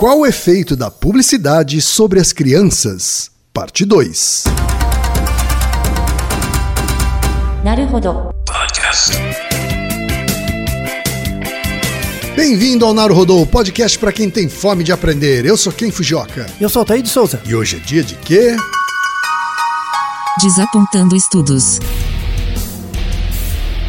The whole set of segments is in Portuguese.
Qual o efeito da publicidade sobre as crianças? Parte 2. Bem-vindo ao Naruhodô, podcast para quem tem fome de aprender. Eu sou Ken Fujioka. Eu sou Taí de Souza. E hoje é dia de quê? Desapontando estudos.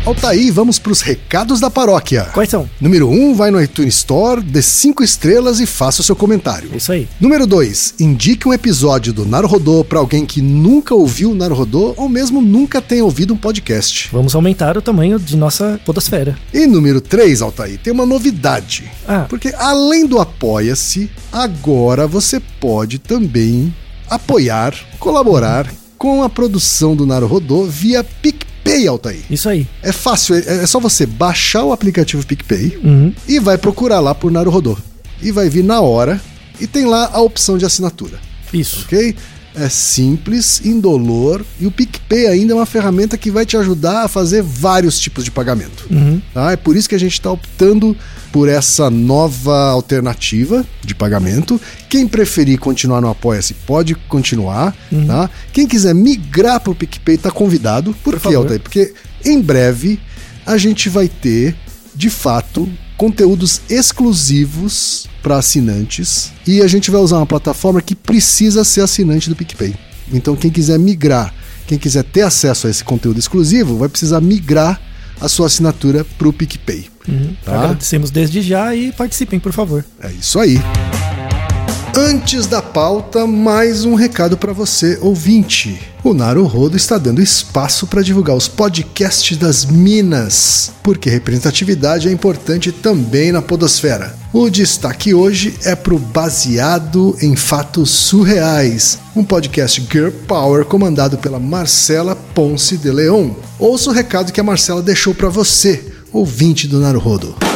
Altaí, vamos para os recados da paróquia. Quais são? Número 1, um, vai no iTunes Store, dê 5 estrelas e faça o seu comentário. Isso aí. Número 2, indique um episódio do Naruhodô para alguém que nunca ouviu o Naruhodô ou mesmo nunca tenha ouvido um podcast. Vamos aumentar o tamanho de nossa podosfera. E número 3, Altair, tem uma novidade. Ah. Porque além do Apoia-se, agora você pode também apoiar, colaborar com a produção do Naruhodô via PicPay, Altair. Isso aí. É fácil, é é só você baixar o aplicativo PicPay Uhum. e vai procurar lá por Naruhodô. E vai vir na hora e tem lá a opção de assinatura, Isso. ok? É simples, indolor e o PicPay ainda é uma ferramenta que vai te ajudar a fazer vários tipos de pagamento. Uhum. Tá? É por isso que a gente está optando por essa nova alternativa de pagamento. Quem preferir continuar no Apoia-se pode continuar. Tá? Quem quiser migrar para o PicPay está convidado. Por, Por favor. Altair? Porque em breve a gente vai ter, de fato, conteúdos exclusivos para assinantes e a gente vai usar uma plataforma que precisa ser assinante do PicPay. Então quem quiser migrar, quem quiser ter acesso a esse conteúdo exclusivo, vai precisar migrar a sua assinatura para o PicPay. Uhum. Tá? Agradecemos desde já e participem, por favor. É isso aí. Antes da pauta, mais um recado para você, ouvinte. O Naruhodo está dando espaço para divulgar os podcasts das Minas, porque representatividade é importante também na podosfera. O destaque hoje é pro Baseado em Fatos Surreais, um podcast Girl Power comandado pela Marcela Ponce de Leon. Ouça o recado que a Marcela deixou para você, ouvinte do Naruhodo.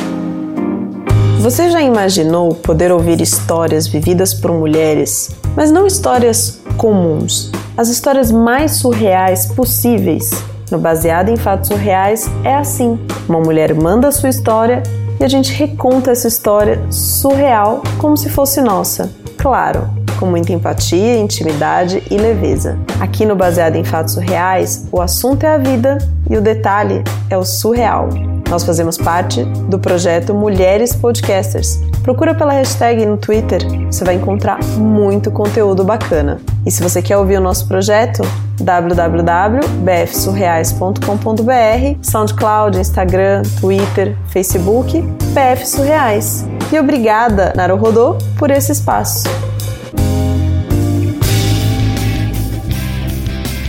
Você já imaginou poder ouvir histórias vividas por mulheres, mas não histórias comuns, as histórias mais surreais possíveis? No Baseado em Fatos Surreais é assim: uma mulher manda a sua história e a gente reconta essa história surreal como se fosse nossa. Claro, com muita empatia, intimidade e leveza. Aqui no Baseado em Fatos Surreais, o assunto é a vida e o detalhe é o surreal. Nós fazemos parte do projeto Mulheres Podcasters. Procura pela hashtag no Twitter, você vai encontrar muito conteúdo bacana. E se você quer ouvir o nosso projeto, www.bfsurreais.com.br, SoundCloud, Instagram, Twitter, Facebook, BF Surreais. E obrigada, Naruhodô, por esse espaço.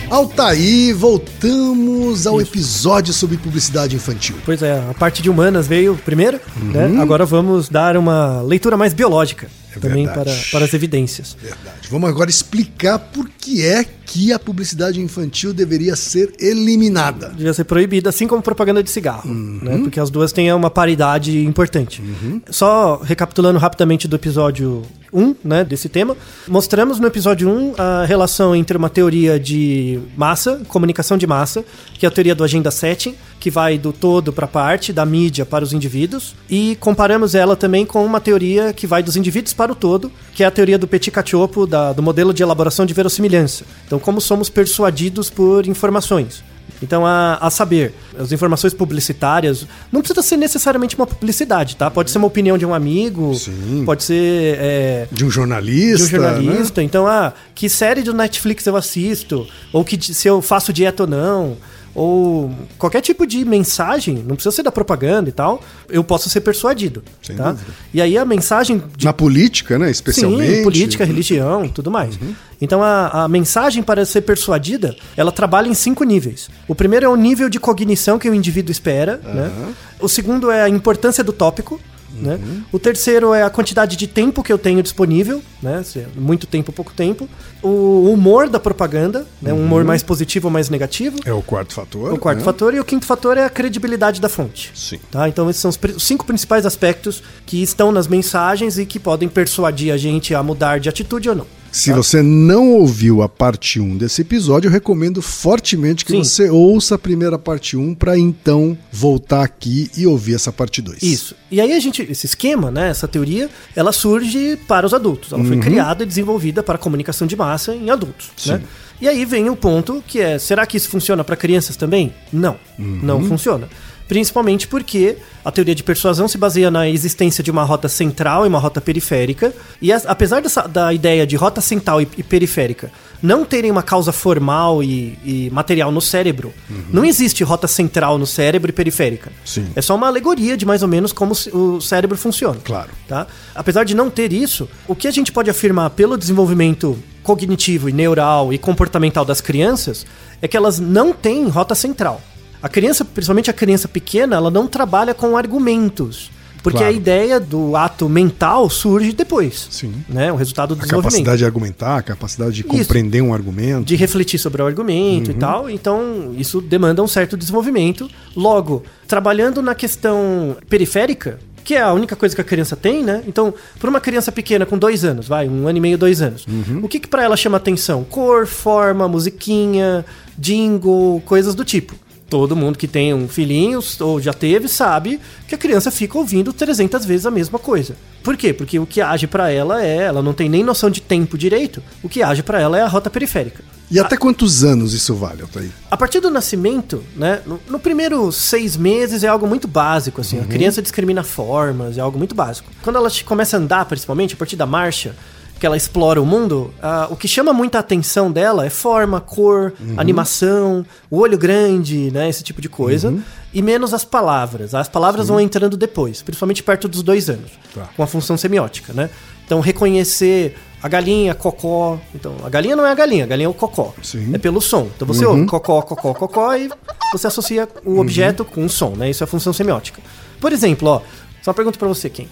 Altaí, voltamos ao episódio sobre publicidade infantil. Pois é, a parte de humanas veio primeiro, né? Agora vamos dar uma leitura mais biológica É também para, para as evidências. Verdade. Vamos agora explicar por que é que a publicidade infantil deveria ser eliminada. Devia ser proibida, assim como propaganda de cigarro, Uhum. né? Porque as duas têm uma paridade importante. Só recapitulando rapidamente do episódio 1, né, desse tema, mostramos no episódio 1 a relação entre uma teoria de massa, comunicação de massa, que é a teoria do agenda setting, que vai do todo para a parte, da mídia para os indivíduos, e comparamos ela também com uma teoria que vai dos indivíduos para o todo, que é a teoria do Petit Cacciopo, da, do modelo de elaboração de verossimilhança. Então, como somos persuadidos por informações. Então, a, a saber, as informações publicitárias não precisa ser necessariamente uma publicidade, tá? Pode ser uma opinião de um amigo, Sim. pode ser é, De um jornalista. de um né? jornalista. Então, ah, que série do Netflix eu assisto? Ou que se eu faço dieta ou não? Ou qualquer tipo de mensagem, não precisa ser da propaganda e tal, eu posso ser persuadido. Sem tá? dúvida. E aí a mensagem de Na política, né? Especialmente. Sim, política, religião, tudo mais. Então a, a mensagem para ser persuadida, ela trabalha em cinco níveis. O primeiro é o nível de cognição que o indivíduo espera, né? O segundo é a importância do tópico, né? O terceiro é a quantidade de tempo que eu tenho disponível, né? Se é muito tempo, pouco tempo. O humor da propaganda, né? Um humor mais positivo ou mais negativo. É o quarto fator. O quarto né? fator e o quinto fator é a credibilidade da fonte. Sim. Tá? Então esses são os cinco principais aspectos que estão nas mensagens e que podem persuadir a gente a mudar de atitude ou não. Se você não ouviu a parte 1 desse episódio, eu recomendo fortemente que Sim. você ouça a primeira parte 1 para então voltar aqui e ouvir essa parte 2. Isso. E aí a gente, esse esquema, né, essa teoria, ela surge para os adultos. Ela Uhum. foi criada e desenvolvida para a comunicação de massa em adultos, né? E aí vem o ponto que é, será que isso funciona para crianças também? Não, Uhum. não funciona. Principalmente porque a teoria de persuasão se baseia na existência de uma rota central e uma rota periférica. E as- apesar dessa, da ideia de rota central e, e periférica não terem uma causa formal e, e material no cérebro, não existe rota central no cérebro e periférica. Sim. É só uma alegoria de mais ou menos como o cérebro funciona. Claro. Tá? Apesar de não ter isso, o que a gente pode afirmar pelo desenvolvimento cognitivo e neural e comportamental das crianças é que elas não têm rota central. A criança, principalmente a criança pequena, ela não trabalha com argumentos. Porque Claro. a ideia do ato mental surge depois. Sim. Né? O resultado do A capacidade de argumentar, a capacidade de compreender um argumento. de refletir sobre o argumento e tal. Então, isso demanda um certo desenvolvimento. Logo, trabalhando na questão periférica, que é a única coisa que a criança tem, né? Então, para uma criança pequena com dois anos, vai, um ano e meio, dois anos, o que, que para ela chama atenção? Cor, forma, musiquinha, jingle, coisas do tipo. Todo mundo que tem um filhinho ou já teve sabe que a criança fica ouvindo 300 vezes a mesma coisa. Por quê? Porque o que age para ela é, ela não tem nem noção de tempo direito. O que age para ela é a rota periférica. E até quantos anos isso vale, Altair? A partir do nascimento, né? No, no primeiro seis meses é algo muito básico, assim. A criança discrimina formas, é algo muito básico. Quando ela começa a andar, principalmente, a partir da marcha, que ela explora o mundo, ah, o que chama muita atenção dela é forma, cor, animação, o olho grande, né? Esse tipo de coisa. E menos as palavras. As palavras vão entrando depois, principalmente perto dos dois anos, Tá. com a função semiótica, né? Então, reconhecer a galinha, cocó. Então, a galinha não é a galinha, a galinha é o cocó. Sim. É pelo som. Então você ouve cocó, cocó, cocó e você associa o objeto com o som, né? Isso é a função semiótica. Por exemplo, ó, só uma pergunta pra você, quem?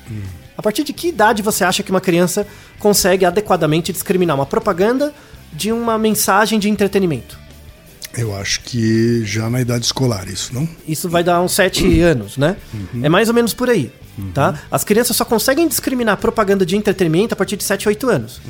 A partir de que idade você acha que uma criança consegue adequadamente discriminar uma propaganda de uma mensagem de entretenimento? Eu acho que já na idade escolar, isso, não? Isso vai dar uns 7 anos, né? É mais ou menos por aí, tá? As crianças só conseguem discriminar propaganda de entretenimento a partir de 7, 8 anos.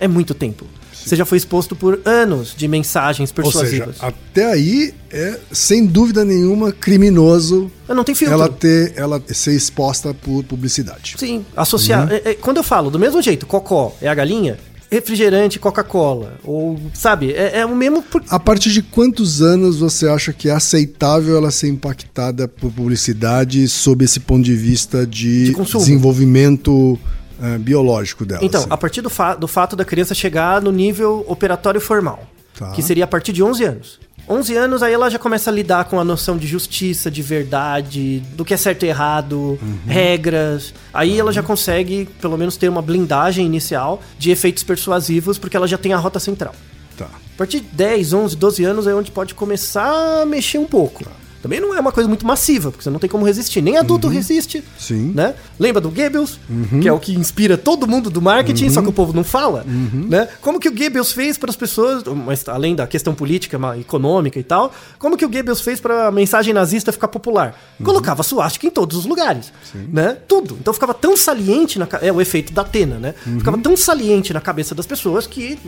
É muito tempo. Você já foi exposto por anos de mensagens Ou seja, persuasivas. até aí é, sem dúvida nenhuma, criminoso Eu não tenho filtro. ela ter ela ser exposta por publicidade. Sim, associar. é- é- quando eu falo do mesmo jeito, cocó é a galinha, refrigerante, Coca-Cola. Ou, sabe, é, é o mesmo. Por... A partir de quantos anos você acha que é aceitável ela ser impactada por publicidade sob esse ponto de vista de, De desenvolvimento eh, biológico dela? Então, assim? a partir do, fa- do fato da criança chegar no nível operatório formal, Tá. que seria a partir de 11 anos. 11 anos, aí ela já começa a lidar com a noção de justiça, de verdade, do que é certo e errado, Uhum. regras. Aí ela já consegue, pelo menos, ter uma blindagem inicial de efeitos persuasivos, porque ela já tem a rota central. Tá. A partir de 10, 11, 12 anos é onde pode começar a mexer um pouco. Também não é uma coisa muito massiva, porque você não tem como resistir. Nem adulto resiste. Sim. Né? Lembra do Goebbels? Que é o que inspira todo mundo do marketing, só que o povo não fala. Né? Como que o Goebbels fez para as pessoas, mas além da questão política, econômica e tal, como que o Goebbels fez para a mensagem nazista ficar popular? Colocava suástica em todos os lugares. Né? Tudo. Então ficava tão saliente, na, é o efeito da Atena, né? Ficava tão saliente na cabeça das pessoas que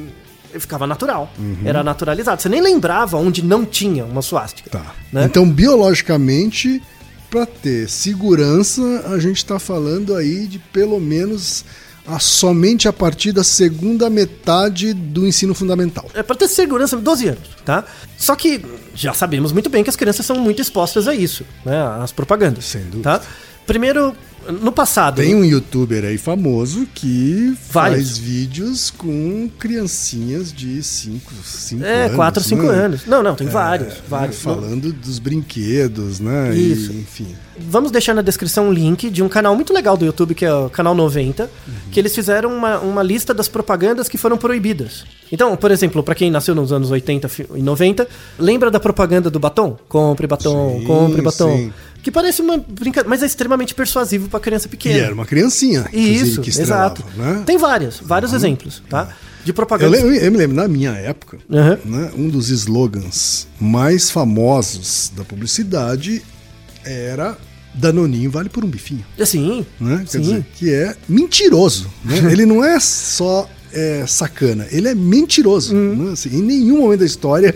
ficava natural. Era naturalizado. Você nem lembrava onde não tinha uma suástica. Tá. Né? Então, biologicamente, para ter segurança, a gente está falando aí de pelo menos a, somente a partir da segunda metade do ensino fundamental. É para ter segurança 12 anos, tá? Só que já sabemos muito bem que as crianças são muito expostas a isso, né? Às propagandas. Sem dúvida. Tá? Primeiro, no passado. Tem um youtuber aí famoso que Vários. faz vídeos com criancinhas de 5 cinco É, anos. 4, 5 né? anos. Não, não, tem É, vários, vários. Falando dos brinquedos, né? Isso. E, enfim. Vamos deixar na descrição um link de um canal muito legal do YouTube, que é o canal 90, Uhum. que eles fizeram uma, uma lista das propagandas que foram proibidas. Então, por exemplo, pra quem nasceu nos anos 80 fi- e 90, lembra da propaganda do batom? Compre batom, Sim, compre batom. sim. Que parece uma brincadeira, mas é extremamente persuasivo pra criança E pequena. era uma criancinha, Isso, que exato. né? Tem vários, vários exemplos, tá? De Eu, propaganda. lembro- eu me lembro, na minha época, Uhum. né, um dos slogans mais famosos da publicidade era Danoninho vale por um bifinho. Assim, Né? Quer Sim. dizer, que é mentiroso. Né? Ele não é só é sacana, ele é mentiroso. né? Assim, em nenhum momento da história,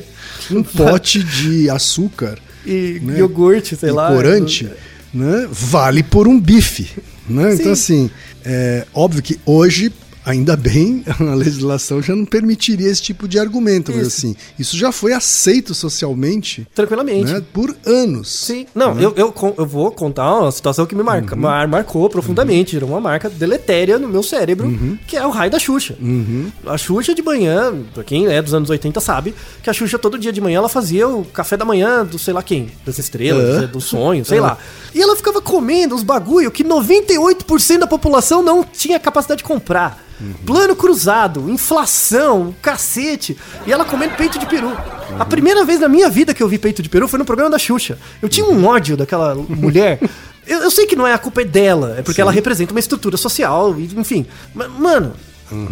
um pote de açúcar E né? iogurte, sei e lá. corante né, vale por um bife. Né? Então, assim, é óbvio que hoje. Ainda bem, a legislação já não permitiria esse tipo de argumento, mas assim, isso já foi aceito socialmente Tranquilamente. né, por anos. Sim, não, eu, eu, con- eu vou contar uma situação que me marca, Uhum. mar- marcou profundamente, gerou uma marca deletéria no meu cérebro, Uhum. que é o raio da Xuxa. A Xuxa de manhã, pra quem é dos anos 80 sabe, que a Xuxa todo dia de manhã ela fazia o café da manhã do sei lá quem, das estrelas, do sonho, sei lá. E ela ficava comendo uns bagulho que 98% da população não tinha capacidade de comprar. Plano cruzado, inflação, cacete. E ela comendo peito de peru. A primeira vez na minha vida que eu vi peito de peru foi no programa da Xuxa. Eu tinha um ódio daquela mulher. Eu, eu sei que não é a culpa é dela, é porque ela representa uma estrutura social, e, enfim. Mas, mano,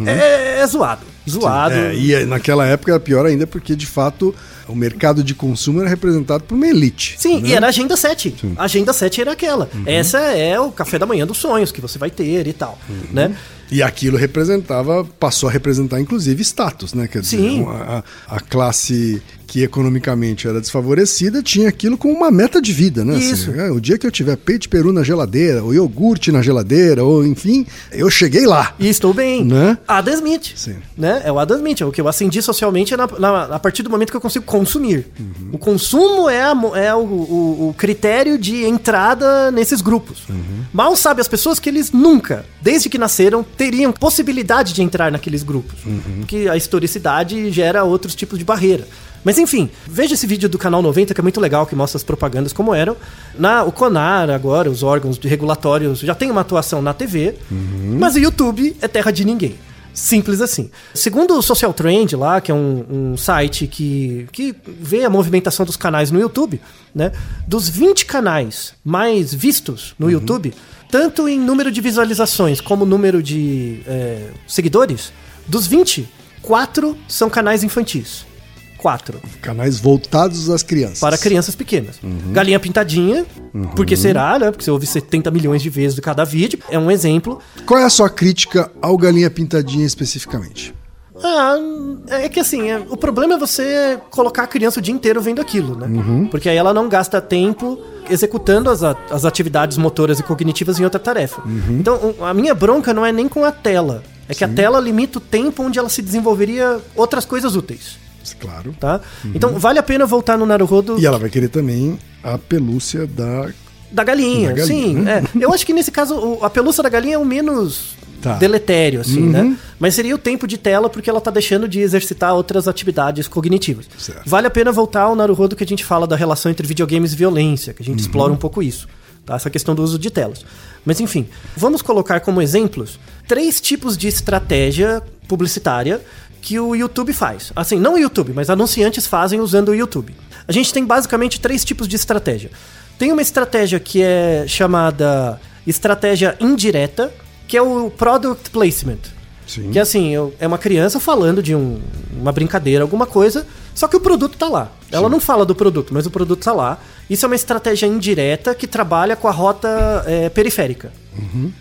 é, é zoado. Zoado. É, e naquela época era pior ainda porque, de fato, o mercado de consumo era representado por uma elite. Sim, né? e era a Agenda 7. A Agenda 7 era aquela. Essa é o café da manhã dos sonhos que você vai ter e tal, né? E aquilo representava, passou a representar inclusive status, né? Quer dizer, Sim. a, a- a classe que economicamente era desfavorecida tinha aquilo como uma meta de vida, né? Assim, Isso. é, o dia que eu tiver peito peru na geladeira, ou iogurte na geladeira, ou enfim, eu cheguei lá. E estou bem. Né? Adam Smith. Sim. Né? É o Adam Smith. É o que eu acendi socialmente é na, na- a partir do momento que eu consigo consumir. Uhum. O consumo é, a é o, o- o critério de entrada nesses grupos. Uhum. Mal sabe as pessoas que eles nunca, desde que nasceram, teriam possibilidade de entrar naqueles grupos. Uhum. Porque a historicidade gera outros tipos de barreira. Mas enfim, veja esse vídeo do canal 90 que é muito legal, que mostra as propagandas como eram. Na, o Conar, agora, os órgãos de regulatórios já tem uma atuação na TV, mas o YouTube é terra de ninguém. Simples assim. Segundo o Social Trend lá, que é um, um site que, que vê a movimentação dos canais no YouTube, né? Dos 20 canais mais vistos no YouTube, tanto em número de visualizações como número de é, seguidores, dos 20, quatro são canais infantis. Quatro. Canais voltados às crianças. Para crianças pequenas. Galinha pintadinha, porque será, né? Porque você ouve 70 milhões de vezes de cada vídeo. É um exemplo. Qual é a sua crítica ao Galinha Pintadinha especificamente? Ah, é que assim, é- o problema é você colocar a criança o dia inteiro vendo aquilo, né? Porque aí ela não gasta tempo executando as, as atividades motoras e cognitivas em outra tarefa. Então, o- a minha bronca não é nem com a tela. É que a tela limita o tempo onde ela se desenvolveria outras coisas úteis, Claro. tá? Então, vale a pena voltar no Naruhodo E ela vai querer também a pelúcia da. da galinha, Da galinha, sim. né? é. Eu acho que nesse caso a pelúcia da galinha é o menos Tá. deletério, assim, Uhum. né? Mas seria o tempo de tela porque ela tá deixando de exercitar outras atividades cognitivas. Certo. Vale a pena voltar ao Naruhodo que a gente fala da relação entre videogames e violência, que a Uhum. gente explora um pouco isso. Tá? Essa questão do uso de telas. Mas enfim, vamos colocar como exemplos três tipos de estratégia publicitária que o YouTube faz. Assim, não o YouTube, mas anunciantes fazem usando o YouTube. A gente tem basicamente três tipos de estratégia. Tem uma estratégia que é chamada estratégia indireta, que é o product placement. Sim. Que assim, eu- é uma criança falando de um- uma brincadeira, alguma coisa, só que o produto tá lá. Ela não fala do produto, mas o produto tá lá. Isso é uma estratégia indireta que trabalha com a rota é, periférica.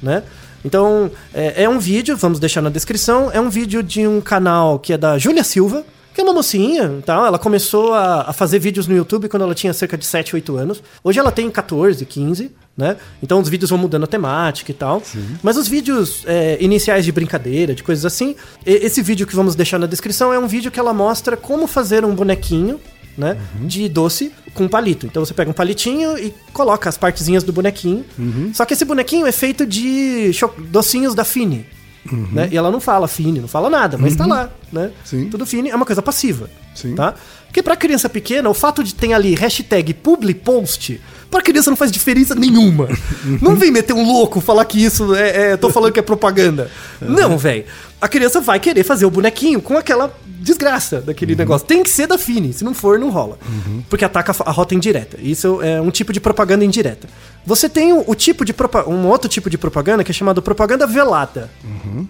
Né? Então, é, é um vídeo, vamos deixar na descrição, é um vídeo de um canal que é da Júlia Silva, que é uma mocinha e tal. Ela começou a, a fazer vídeos no YouTube quando ela tinha cerca de 7, 8 anos. Hoje ela tem 14, 15, né? Então os vídeos vão mudando a temática e tal. Mas os vídeos é, iniciais de brincadeira, de coisas assim, esse vídeo que vamos deixar na descrição é um vídeo que ela mostra como fazer um bonequinho. Né, De doce com palito. Então você pega um palitinho e coloca as partezinhas do bonequinho. Só que esse bonequinho é feito de docinhos da Fini. Né? E ela não fala Fini, não fala nada, mas tá lá. Né? Sim. Tudo Fini é uma coisa passiva. Sim. Tá? Porque pra criança pequena, o fato de ter ali hashtag publipost, pra criança não faz diferença nenhuma. não vem meter um louco falar que isso é. é tô falando que é propaganda. Não, velho. A criança vai querer fazer o bonequinho com aquela desgraça daquele negócio. Tem que ser da Fini, se não for, não rola. Porque ataca a rota indireta. Isso é um tipo de propaganda indireta. Você tem o, o tipo de um outro tipo de propaganda que é chamado propaganda velada.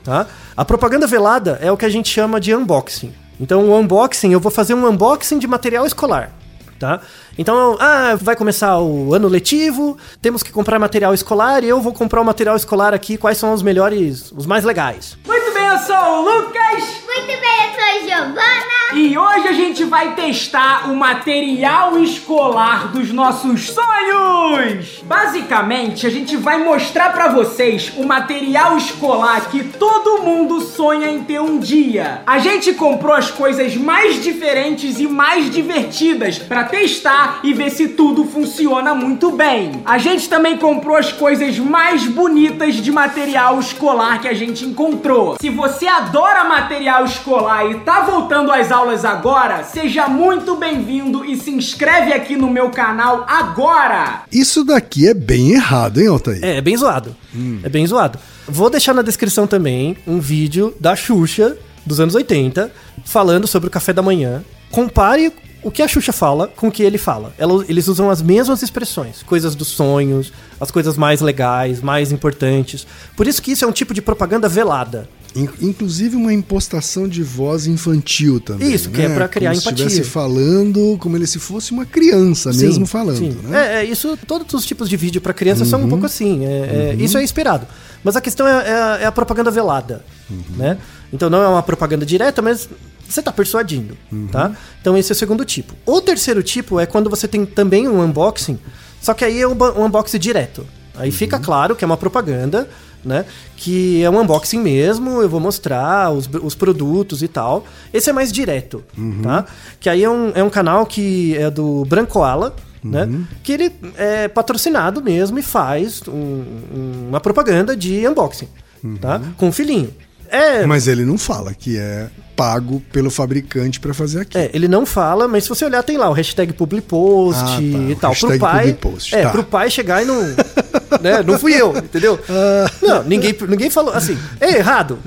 Tá? A propaganda velada é o que a gente chama de unboxing. Então, o unboxing, eu vou fazer um unboxing de material escolar. Tá? Então, ah, vai começar o ano letivo, temos que comprar material escolar e eu vou comprar o material escolar aqui, quais são os melhores, os mais legais. Muito bem! eu sou o Lucas Muito bem, eu sou Giovana. e hoje a gente vai testar o material escolar dos nossos sonhos. Basicamente, a gente vai mostrar pra vocês o material escolar que todo mundo sonha em ter um dia. A gente comprou as coisas mais diferentes e mais divertidas pra testar e ver se tudo funciona muito bem. A gente também comprou as coisas mais bonitas de material escolar que a gente encontrou. Se você adora material escolar e tá voltando às aulas agora, seja muito bem-vindo e se inscreve aqui no meu canal agora. Isso daqui é bem errado, hein, Altair? É, é bem zoado. É bem zoado. Vou deixar na descrição também um vídeo da Xuxa dos anos 80 falando sobre o café da manhã. Compare o que a Xuxa fala com o que ele fala. Ela- eles usam as mesmas expressões, coisas dos sonhos, as coisas mais legais, mais importantes. Por isso que isso é um tipo de propaganda velada. In- Inclusive uma impostação de voz infantil também. Isso, que é pra criar como empatia. Se estivesse falando como ele se fosse uma criança mesmo Sim, falando. sim. Né? É, é, isso, todos os tipos de vídeo para criança são Uhum. um pouco assim. é- é, Isso é esperado. Mas a questão é, é a- é a propaganda velada, Uhum. né? Então não é uma propaganda direta, mas você tá persuadindo, Uhum. tá? Então esse é o segundo tipo. O terceiro tipo é quando você tem também um unboxing, só que aí é um, um unboxing direto. Aí Uhum. fica claro que é uma propaganda, né? Que é um unboxing mesmo, eu vou mostrar os, os produtos e tal. Esse é mais direto, Uhum. tá? Que aí é um, é um canal que é do Brancoala, né? Uhum. Que ele é patrocinado mesmo e faz um- um- uma propaganda de unboxing, tá? Com o filhinho. É, Uhum. Mas ele não fala que é pago pelo fabricante pra fazer aquilo. é, ele não fala, mas se você olhar, tem lá o hashtag publipost Ah, tá, e o tal. Pro hashtag pai. publipost, é, tá. pro pai chegar e não. né, não fui eu, entendeu? Não, ninguém, ninguém falou assim, é errado.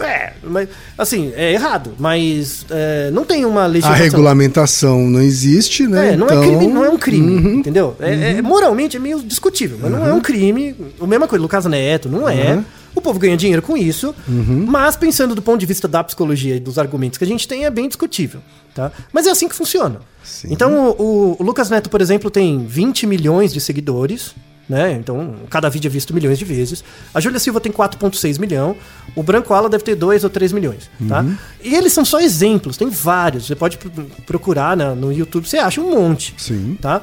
É, mas, assim, é errado, mas é, não tem uma A legislação. regulamentação não existe, né? É, não, Então, é crime, não é um crime, Uhum. entendeu? É, é- moralmente é meio discutível, mas não é um crime. A mesma coisa, Lucas Neto, não é. Uhum. O povo ganha dinheiro com isso, mas pensando do ponto de vista da psicologia e dos argumentos que a gente tem, é bem discutível, tá? Mas é assim que funciona. Sim. Então, o, o- Lucas Neto, por exemplo, tem 20 milhões de seguidores, né? Então, cada vídeo é visto milhões de vezes. A Júlia Silva tem 4,6 milhão. O Branco Ala deve ter 2 ou 3 milhões, tá? Uhum. E eles são só exemplos, tem vários. Você pode pro- procurar na- no YouTube, você acha um monte, Sim. tá?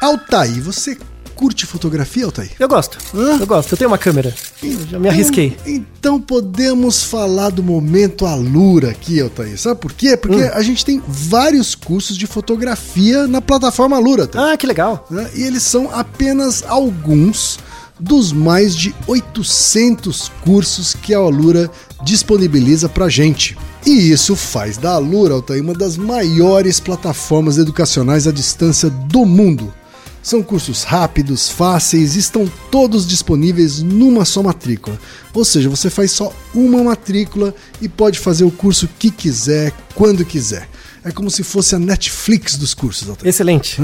Altair, você curte fotografia, Altair? Eu gosto, Hã? eu gosto. Eu tenho uma câmera, eu já me arrisquei. Então podemos falar do momento Alura aqui, Altair. Sabe por quê? Porque Hum. a gente tem vários cursos de fotografia na plataforma Alura. Altair. Ah, que legal. E eles são apenas alguns dos mais de 800 cursos que a Alura disponibiliza pra gente. E isso faz da Alura, Altair, uma das maiores plataformas educacionais à distância do mundo. São cursos rápidos, fáceis e estão todos disponíveis numa só matrícula. Ou seja, você faz só uma matrícula e pode fazer o curso que quiser, quando quiser. É como se fosse a Netflix dos cursos, Altair. Excelente.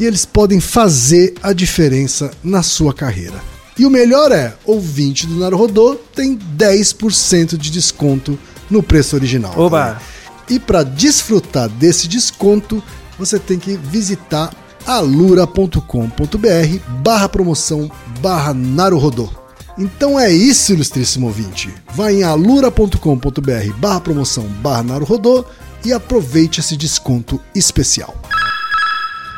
E eles podem fazer a diferença na sua carreira. E o melhor é, ouvinte do Naruhodô tem 10% de desconto no preço original. Oba! E para desfrutar desse desconto, você tem que visitar alura.com.br barra promoção barra Naruhodô. Então é isso, ilustríssimo ouvinte. Vai em alura.com.br barra promoção barra Naruhodô e aproveite esse desconto especial.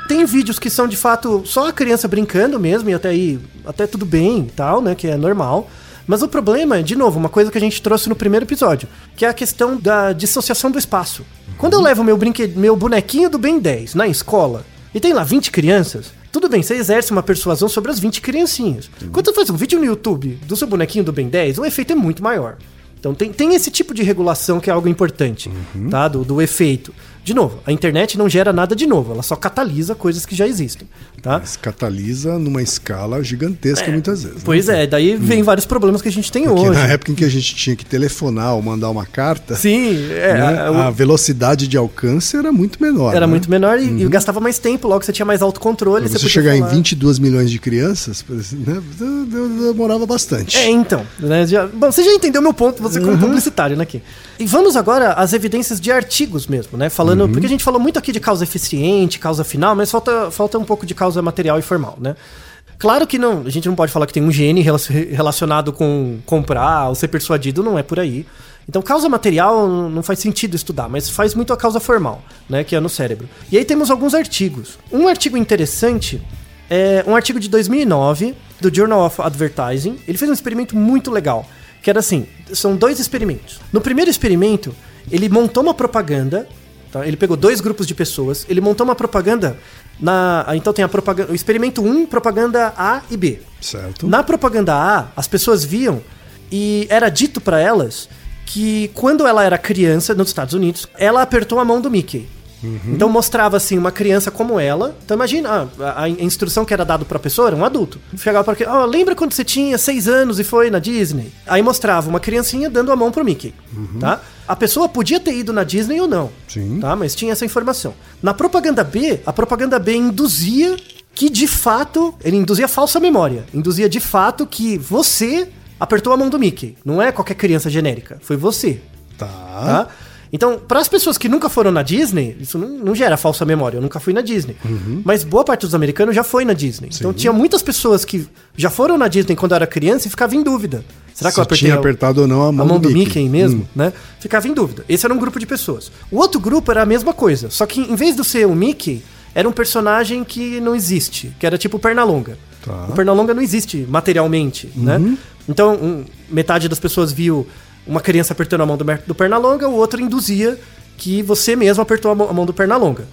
Tem vídeos que são de fato só a criança brincando mesmo, e até aí, até tudo bem e tal, né? Que é normal. Mas o problema é, de novo, uma coisa que a gente trouxe no primeiro episódio, que é a questão da dissociação do espaço. Quando eu levo meu brinquedo, meu bonequinho do Ben 10 na escola, e tem lá 20 crianças, tudo bem, você exerce uma persuasão sobre as 20 criancinhas. Quando você faz um vídeo no YouTube do seu bonequinho do Ben 10, o efeito é muito maior. Então tem, tem esse tipo de regulação que é algo importante, tá? Do, do efeito. De novo, a internet não gera nada de novo, ela só catalisa coisas que já existem, tá? Mas catalisa numa escala gigantesca muitas vezes. né? Pois é, daí vem vários problemas que a gente tem Porque hoje. na época em que a gente tinha que telefonar ou mandar uma carta, Sim, é, né, a- o- a velocidade de alcance era muito menor. era né? muito menor e, e gastava mais tempo, logo você tinha mais autocontrole. Pra você podia chegar falar. em 22 milhões de crianças, né, de- de- demorava bastante. É, então. Né, já- bom, você já entendeu meu ponto, você como publicitário, né, aqui. E vamos agora às evidências de artigos mesmo, né? Falando, porque a gente falou muito aqui de causa eficiente, causa final, mas falta, falta um pouco de causa material e formal, né? Claro que não, a gente não pode falar que tem um gene rela- relacionado com comprar ou ser persuadido, não é por aí. Então, causa material não faz sentido estudar, mas faz muito a causa formal, né, que é no cérebro. E aí temos alguns artigos. Um artigo interessante é um artigo de 2009 do Journal of Advertising. Ele fez um experimento muito legal, que era assim, são dois experimentos. No primeiro experimento, ele montou uma propaganda Tá? Ele pegou dois grupos de pessoas, ele montou uma propaganda na. ah, Então tem a propaganda. O experimento 1, propaganda A e B. Certo. Na propaganda A, as pessoas viam e era dito pra elas que quando ela era criança nos Estados Unidos, ela apertou a mão do Mickey. Então mostrava assim uma criança como ela. Então imagina ah, a, a instrução que era dado pra pessoa era um adulto. Chegava para ó, lembra quando você tinha seis anos e foi na Disney? Aí mostrava uma criancinha dando a mão pro Mickey, tá? A pessoa podia ter ido na Disney ou não, Sim. tá? Mas tinha essa informação. Na propaganda B, a propaganda B induzia que de fato, ele induzia falsa memória. Induzia de fato que você apertou a mão do Mickey. Não é qualquer criança genérica, foi você, Tá. tá? Então, para as pessoas que nunca foram na Disney, isso não, não gera falsa memória. Eu nunca fui na Disney. Uhum. Mas boa parte dos americanos já foi na Disney. Então, tinha muitas pessoas que já foram na Disney quando era criança e ficavam em dúvida. Será que Se eu apertei tinha a- apertado ou não a mão, a mão do, Mickey. Mickey, mesmo, né? Ficava em dúvida. Esse era um grupo de pessoas. O outro grupo era a mesma coisa, só que em vez de ser o Mickey, era um personagem que não existe, que era tipo o Pernalonga. Tá. O Pernalonga não existe materialmente, né? Então, um- metade das pessoas viu uma criança apertando a mão do, do Pernalonga, o outro induzia que você mesmo apertou a mão, a mão do Pernalonga.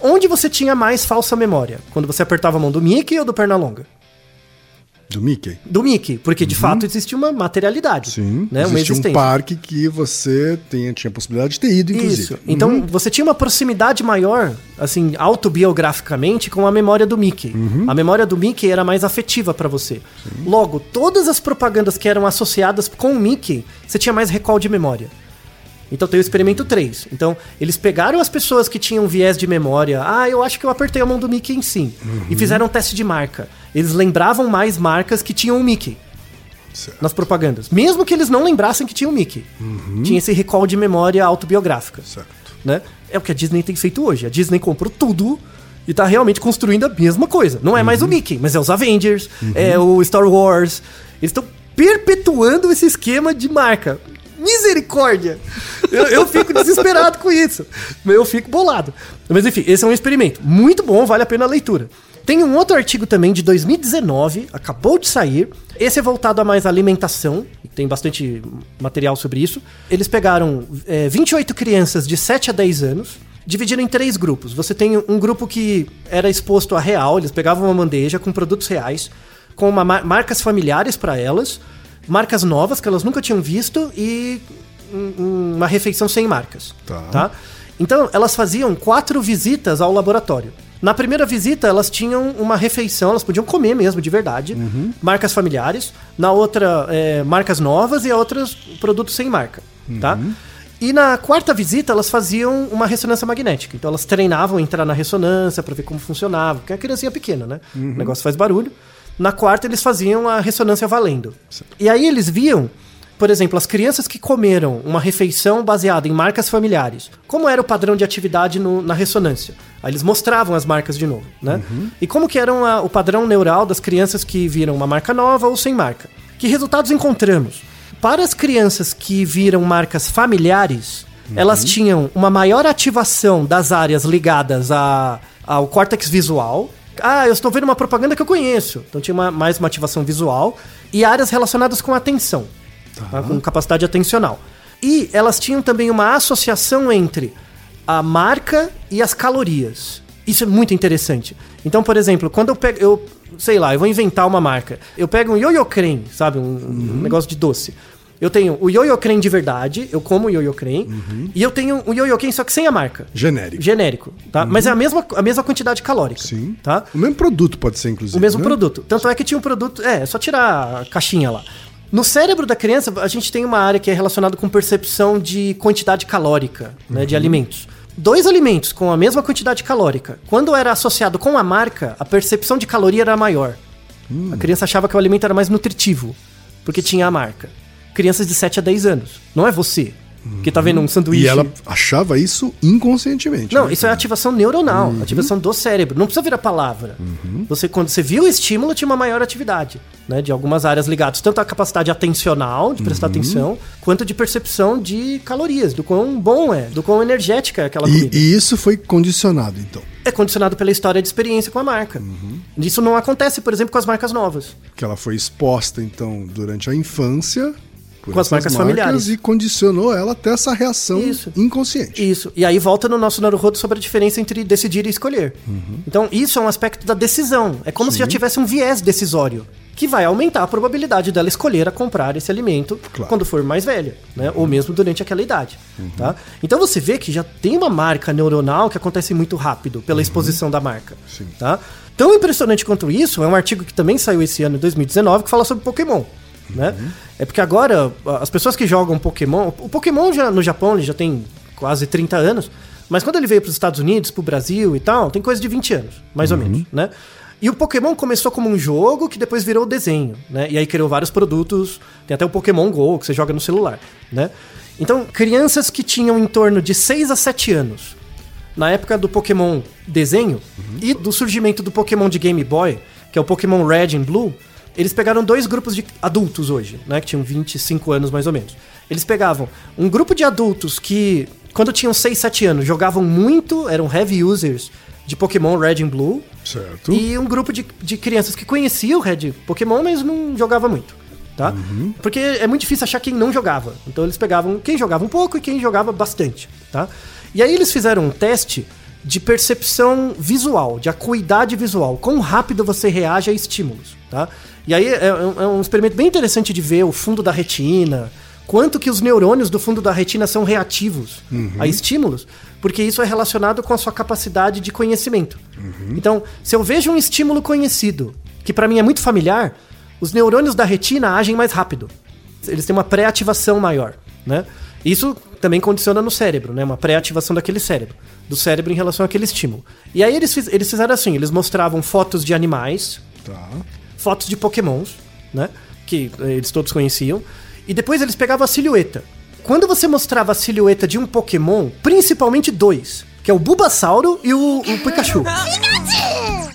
Onde você tinha mais falsa memória? Quando você apertava a mão do Mickey ou do Pernalonga? Do Mickey. Do Mickey, porque de fato existe uma materialidade. Sim. Né? Existe um parque que você tinha, tinha possibilidade de ter ido, inclusive. Isso. Então Uhum. você tinha uma proximidade maior, assim, autobiograficamente, com a memória do Mickey. Uhum. A memória do Mickey era mais afetiva pra você. Logo, todas as propagandas que eram associadas com o Mickey, você tinha mais recall de memória. Então tem o experimento 3. Então, eles pegaram as pessoas que tinham viés de memória. Ah, eu acho que eu apertei a mão do Mickey em sim. E fizeram um teste de marca. Eles lembravam mais marcas que tinham o Mickey Certo. nas propagandas. Mesmo que eles não lembrassem que tinha o Mickey. Tinha esse recall de memória autobiográfica. Certo. Né? É o que a Disney tem feito hoje. A Disney comprou tudo e tá realmente construindo a mesma coisa. Não é mais o Mickey, mas é os Avengers, é o Star Wars. Eles estão perpetuando esse esquema de marca. Misericórdia! Eu, eu fico desesperado com isso. Eu fico bolado. Mas enfim, esse é um experimento. Muito bom, vale a pena a leitura. Tem um outro artigo também de 2019, acabou de sair. Esse é voltado a mais alimentação, tem bastante material sobre isso. Eles pegaram é, 28 crianças de 7 a 10 anos, dividiram em três grupos. Você tem um grupo que era exposto a real, eles pegavam uma bandeja com produtos reais, com uma mar- marcas familiares para elas, marcas novas que elas nunca tinham visto e um- uma refeição sem marcas. Tá. tá? Então, elas faziam quatro visitas ao laboratório. Na primeira visita, elas tinham uma refeição, elas podiam comer mesmo, de verdade. Marcas familiares. Na outra, é, marcas novas e a outras, produtos sem marca. Tá? E na quarta visita, elas faziam uma ressonância magnética. Então, elas treinavam a entrar na ressonância para ver como funcionava. Porque é uma criancinha pequena, né? O negócio faz barulho. Na quarta, eles faziam a ressonância valendo. E aí, eles viam por exemplo, as crianças que comeram uma refeição baseada em marcas familiares, como era o padrão de atividade no- na ressonância? Aí eles mostravam as marcas de novo, né? E como que era o padrão neural das crianças que viram uma marca nova ou sem marca? Que resultados encontramos? Para as crianças que viram marcas familiares, elas tinham uma maior ativação das áreas ligadas a- ao córtex visual, ah, eu estou vendo uma propaganda que eu conheço. Então tinha uma- mais uma ativação visual e áreas relacionadas com atenção, tá? com capacidade atencional. E elas tinham também uma associação entre a marca e as calorias. Isso é muito interessante. Então, por exemplo, quando eu pego, eu sei lá, eu vou inventar uma marca. Eu pego um yo-yo creme, sabe, um, um negócio de doce. Eu tenho o yo-yo creme de verdade, eu como o yo-yo creme, e eu tenho o yo-yo creme só que sem a marca. Genérico. Genérico, tá? Mas é a mesma, a mesma quantidade calórica. Sim. Tá? O mesmo produto pode ser, inclusive. O mesmo né? produto. Tanto é que tinha um produto. É, é só tirar a caixinha lá. No cérebro da criança, a gente tem uma área que é relacionada com percepção de quantidade calórica né, Uhum. de alimentos. Dois alimentos com a mesma quantidade calórica, quando era associado com a marca, a percepção de caloria era maior. Hum. A criança achava que o alimento era mais nutritivo, porque tinha a marca. Crianças de 7 a 10 anos. Não é você. que tá vendo um sanduíche. E ela achava isso inconscientemente. Não, né? isso é ativação neuronal, ativação do cérebro. Não precisa virar palavra. Você, quando você viu o estímulo, tinha uma maior atividade, né? De algumas áreas ligadas, tanto à capacidade atencional, de prestar atenção, quanto de percepção de calorias, do quão bom é, do quão energética é aquela E, comida. e isso foi condicionado, então. É condicionado pela história de experiência com a marca. Isso não acontece, por exemplo, com as marcas novas. Que ela foi exposta, então, durante a infância. Por Com as marcas familiares. E condicionou ela a ter essa reação Isso. inconsciente. Isso. E aí volta no nosso Naruhodo sobre a diferença entre decidir e escolher. Então, isso é um aspecto da decisão. É como se já tivesse um viés decisório. Que vai aumentar a probabilidade dela escolher a comprar esse alimento Claro. quando for mais velha, né? Ou mesmo durante aquela idade. Tá? Então você vê que já tem uma marca neuronal que acontece muito rápido pela exposição da marca. Sim. Tá? Tão impressionante quanto isso, é um artigo que também saiu esse ano, em 2019, que fala sobre Pokémon. Né? É porque agora, as pessoas que jogam Pokémon. O Pokémon já, no Japão ele já tem quase 30 anos. Mas quando ele veio para os Estados Unidos, para o Brasil e tal, tem coisa de 20 anos, mais ou menos, né? E o Pokémon começou como um jogo que depois virou desenho, né? E aí criou vários produtos, tem até o Pokémon GO que você joga no celular, né? Então, crianças que tinham em torno de 6 a 7 anos, na época do Pokémon desenho e do surgimento do Pokémon de Game Boy, que é o Pokémon Red and Blue, eles pegaram dois grupos de adultos hoje, né, que tinham 25 anos mais ou menos. Eles pegavam um grupo de adultos que, quando tinham 6, 7 anos, jogavam muito, eram heavy users de Pokémon Red and Blue, Certo. e um grupo de, de crianças que conhecia o Red Pokémon, mas não jogava muito. Tá? Porque é muito difícil achar quem não jogava. Então eles pegavam quem jogava um pouco e quem jogava bastante. Tá? E aí eles fizeram um teste de percepção visual, de acuidade visual. Quão rápido você reage a estímulos. Tá? E aí é, é um- é um experimento bem interessante de ver o fundo da retina, quanto que os neurônios do fundo da retina são reativos a estímulos, porque isso é relacionado com a sua capacidade de conhecimento. Então, se eu vejo um estímulo conhecido, que pra mim é muito familiar, os neurônios da retina agem mais rápido. Eles têm uma pré-ativação maior, né? Isso também condiciona no cérebro, né? Uma pré-ativação daquele cérebro, do cérebro em relação àquele estímulo. E aí eles, fiz- eles fizeram assim, eles mostravam fotos de animais, Tá. fotos de pokémons, né? Que eh, eles todos conheciam. E depois eles pegavam a silhueta. Quando você mostrava a silhueta de um pokémon, principalmente dois, que é o Bulbasauro e o, o Pikachu.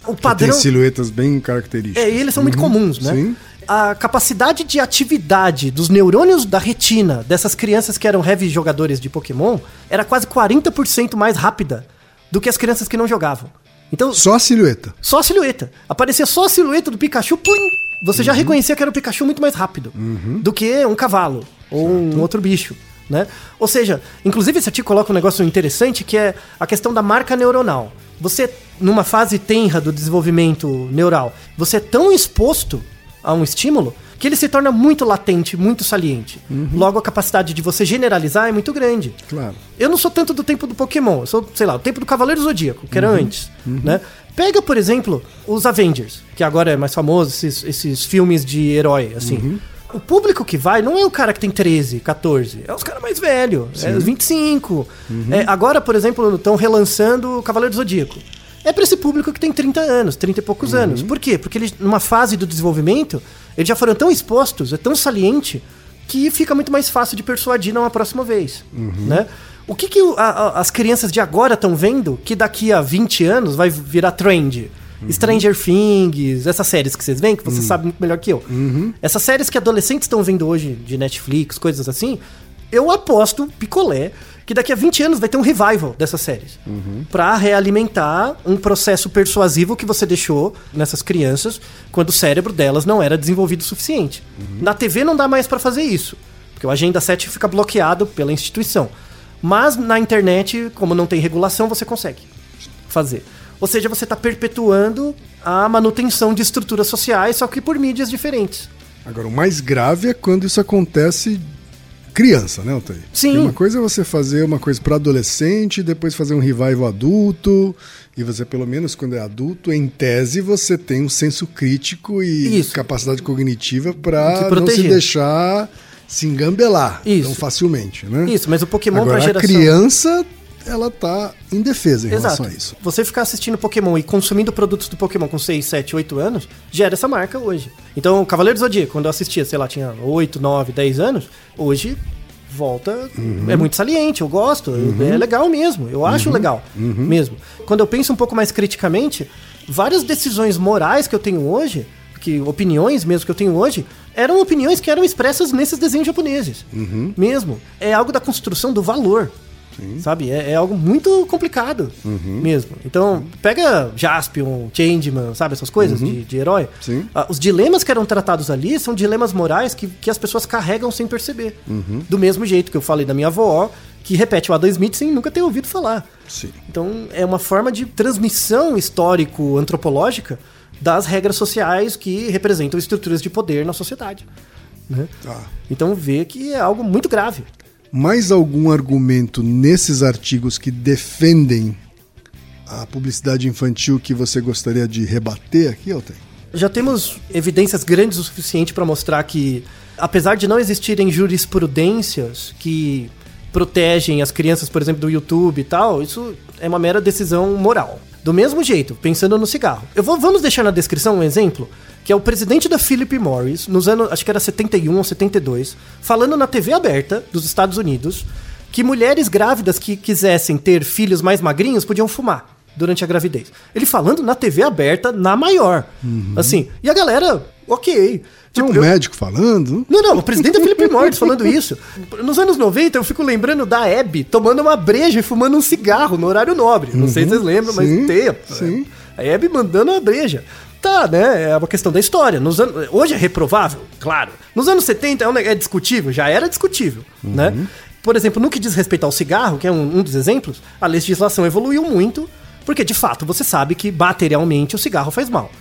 O Tem padrão... silhuetas bem características. É, e eles são muito comuns, né? sim. A capacidade de atividade dos neurônios da retina dessas crianças que eram heavy jogadores de Pokémon era quase 40% mais rápida do que as crianças que não jogavam. Então, Só a silhueta. só a silhueta. Aparecia só a silhueta do Pikachu, pum, você já reconhecia que era o Pikachu muito mais rápido do que um cavalo ou um outro bicho. Né? Ou seja, inclusive esse artigo coloca um negócio interessante que é a questão da marca neuronal. Você, numa fase tenra do desenvolvimento neural, você é tão exposto a um estímulo que ele se torna muito latente, muito saliente. Logo, a capacidade de você generalizar é muito grande. Claro. Eu não sou tanto do tempo do Pokémon, eu sou, sei lá, o tempo do Cavaleiro Zodíaco, que era antes, né? Pega, por exemplo, os Avengers, que agora é mais famoso, esses, esses filmes de herói, assim. O público que vai não é o cara que tem 13, 14, é os caras mais velhos, é os 25. É, agora, por exemplo, estão relançando o Cavaleiro do Zodíaco. É pra esse público que tem 30 anos, 30 e poucos anos. Por quê? Porque eles, numa fase do desenvolvimento, eles já foram tão expostos, é tão saliente, que fica muito mais fácil de persuadir numa próxima vez, né? O que, que a- a- as crianças de agora estão vendo que daqui a 20 anos vai virar trend? Stranger Things, essas séries que vocês veem, que você sabe muito melhor que eu. Essas séries que adolescentes estão vendo hoje de Netflix, coisas assim, eu aposto, picolé, que daqui a 20 anos vai ter um revival dessas séries. Pra realimentar um processo persuasivo que você deixou nessas crianças quando o cérebro delas não era desenvolvido o suficiente. Na TV não dá mais pra fazer isso, porque o Agenda 7 fica bloqueado pela instituição. Mas na internet, como não tem regulação, você consegue fazer. Ou seja, você está perpetuando a manutenção de estruturas sociais, só que por mídias diferentes. Agora, o mais grave é quando isso acontece criança, né, Altair? Sim. Porque uma coisa é você fazer uma coisa para adolescente, depois fazer um revival adulto, e você, pelo menos quando é adulto, em tese, você tem um senso crítico e Isso. capacidade cognitiva para não se deixar se engambelar Isso. tão facilmente, né? Isso, mas o Pokémon Agora, pra geração. a criança, ela tá indefesa em relação a isso. Você ficar assistindo Pokémon e consumindo produtos do Pokémon com 6, 7, 8 anos, gera essa marca hoje. Então, o Cavaleiro do Zodíaco, quando eu assistia, sei lá, tinha 8, 9, 10 anos, hoje volta. É muito saliente, eu gosto. É legal mesmo. Eu acho legal mesmo. Quando eu penso um pouco mais criticamente, várias decisões morais que eu tenho hoje, que opiniões mesmo que eu tenho hoje, eram opiniões que eram expressas nesses desenhos japoneses. Mesmo. É algo da construção do valor. Sabe? É, é algo muito complicado mesmo. Então, pega Jaspion, Changeman, sabe? Essas coisas de, de herói. Sim. Ah, os dilemas que eram tratados ali são dilemas morais que, que as pessoas carregam sem perceber. Do mesmo jeito que eu falei da minha avó, que repete o Adam Smith sem nunca ter ouvido falar. Sim. Então, é uma forma de transmissão histórico-antropológica das regras sociais que representam estruturas de poder na sociedade. né? Tá. Então, vê que é algo muito grave. Mais algum argumento nesses artigos que defendem a publicidade infantil que você gostaria de rebater aqui, Alten? Já temos evidências grandes o suficiente para mostrar que, apesar de não existirem jurisprudências que protegem as crianças, por exemplo, do YouTube e tal, isso é uma mera decisão moral. Do mesmo jeito, pensando no cigarro. Eu vou, vamos deixar na descrição um exemplo, que é o presidente da Philip Morris, nos anos, acho que era 71 ou 72, falando na TV aberta dos Estados Unidos que mulheres grávidas que quisessem ter filhos mais magrinhos podiam fumar durante a gravidez. Ele falando na TV aberta, na maior. Assim, e a galera, ok. Tinha um Tipo, eu- médico falando. não, não, o presidente é Felipe Morris falando isso. Nos anos 90, eu fico lembrando da Hebe tomando uma breja e fumando um cigarro no horário nobre. Não sei se vocês lembram, sim, mas tem. sim. A Hebe mandando uma breja. Tá, né? É uma questão da história. Nos anos, hoje é reprovável, claro. Nos anos 70 é, um é discutível, já era discutível, né? Por exemplo, no que diz respeito ao cigarro, que é um, um dos exemplos, a legislação evoluiu muito, porque de fato você sabe que materialmente o cigarro faz mal.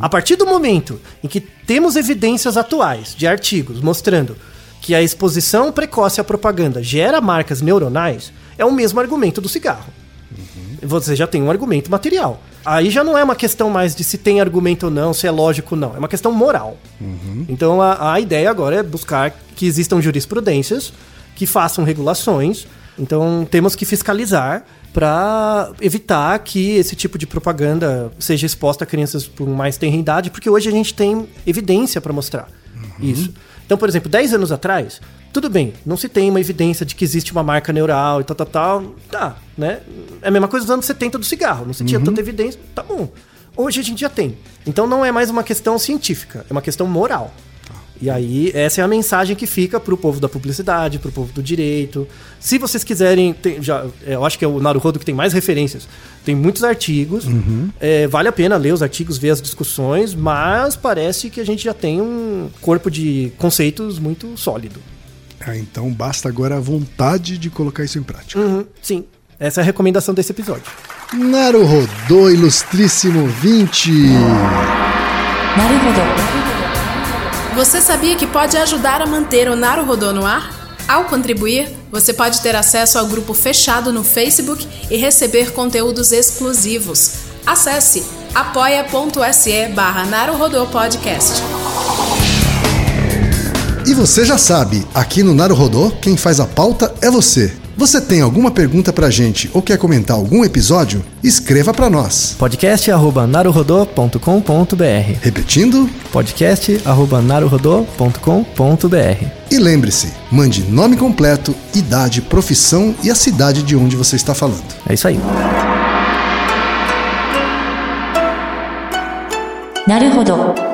A partir do momento em que temos evidências atuais de artigos mostrando que a exposição precoce à propaganda gera marcas neuronais, é o mesmo argumento do cigarro. Você já tem um argumento material. Aí já não é uma questão mais de se tem argumento ou não, se é lógico ou não. É uma questão moral. Então a, a ideia agora é buscar que existam jurisprudências que façam regulações. Então temos que fiscalizar para evitar que esse tipo de propaganda seja exposta a crianças por mais tenra idade, porque hoje a gente tem evidência para mostrar isso. Então, por exemplo, 10 anos atrás, tudo bem, não se tem uma evidência de que existe uma marca neural e tal, tal, tal. Tá, né? É a mesma coisa dos anos 70 do cigarro. Não se tinha tanta evidência. Tá bom. Hoje a gente já tem. Então não é mais uma questão científica, é uma questão moral. E aí, essa é a mensagem que fica pro povo da publicidade, pro povo do direito. Se vocês quiserem, tem- já, é, eu acho que é o Naruhodo que tem mais referências. Tem muitos artigos. É, vale a pena ler os artigos, ver as discussões, mas parece que a gente já tem um corpo de conceitos muito sólido. Ah, então basta agora a vontade de colocar isso em prática. Uhum, sim. Essa é a recomendação desse episódio. Naru Rodô ilustríssimo 20! Naruhodô. Você sabia que pode ajudar a manter o Naru Rodô no ar? Ao contribuir, você pode ter acesso ao grupo fechado no Facebook e receber conteúdos exclusivos. Acesse apoia.se barra Podcast. E você já sabe, aqui no Naruhodô, quem faz a pauta é você. Você tem alguma pergunta pra gente ou quer comentar algum episódio? Escreva para nós. podcast@naruhodô.com.br. Repetindo? podcast@naruhodô.com.br. E lembre-se, mande nome completo, idade, profissão e a cidade de onde você está falando. É isso aí. Naruhodô.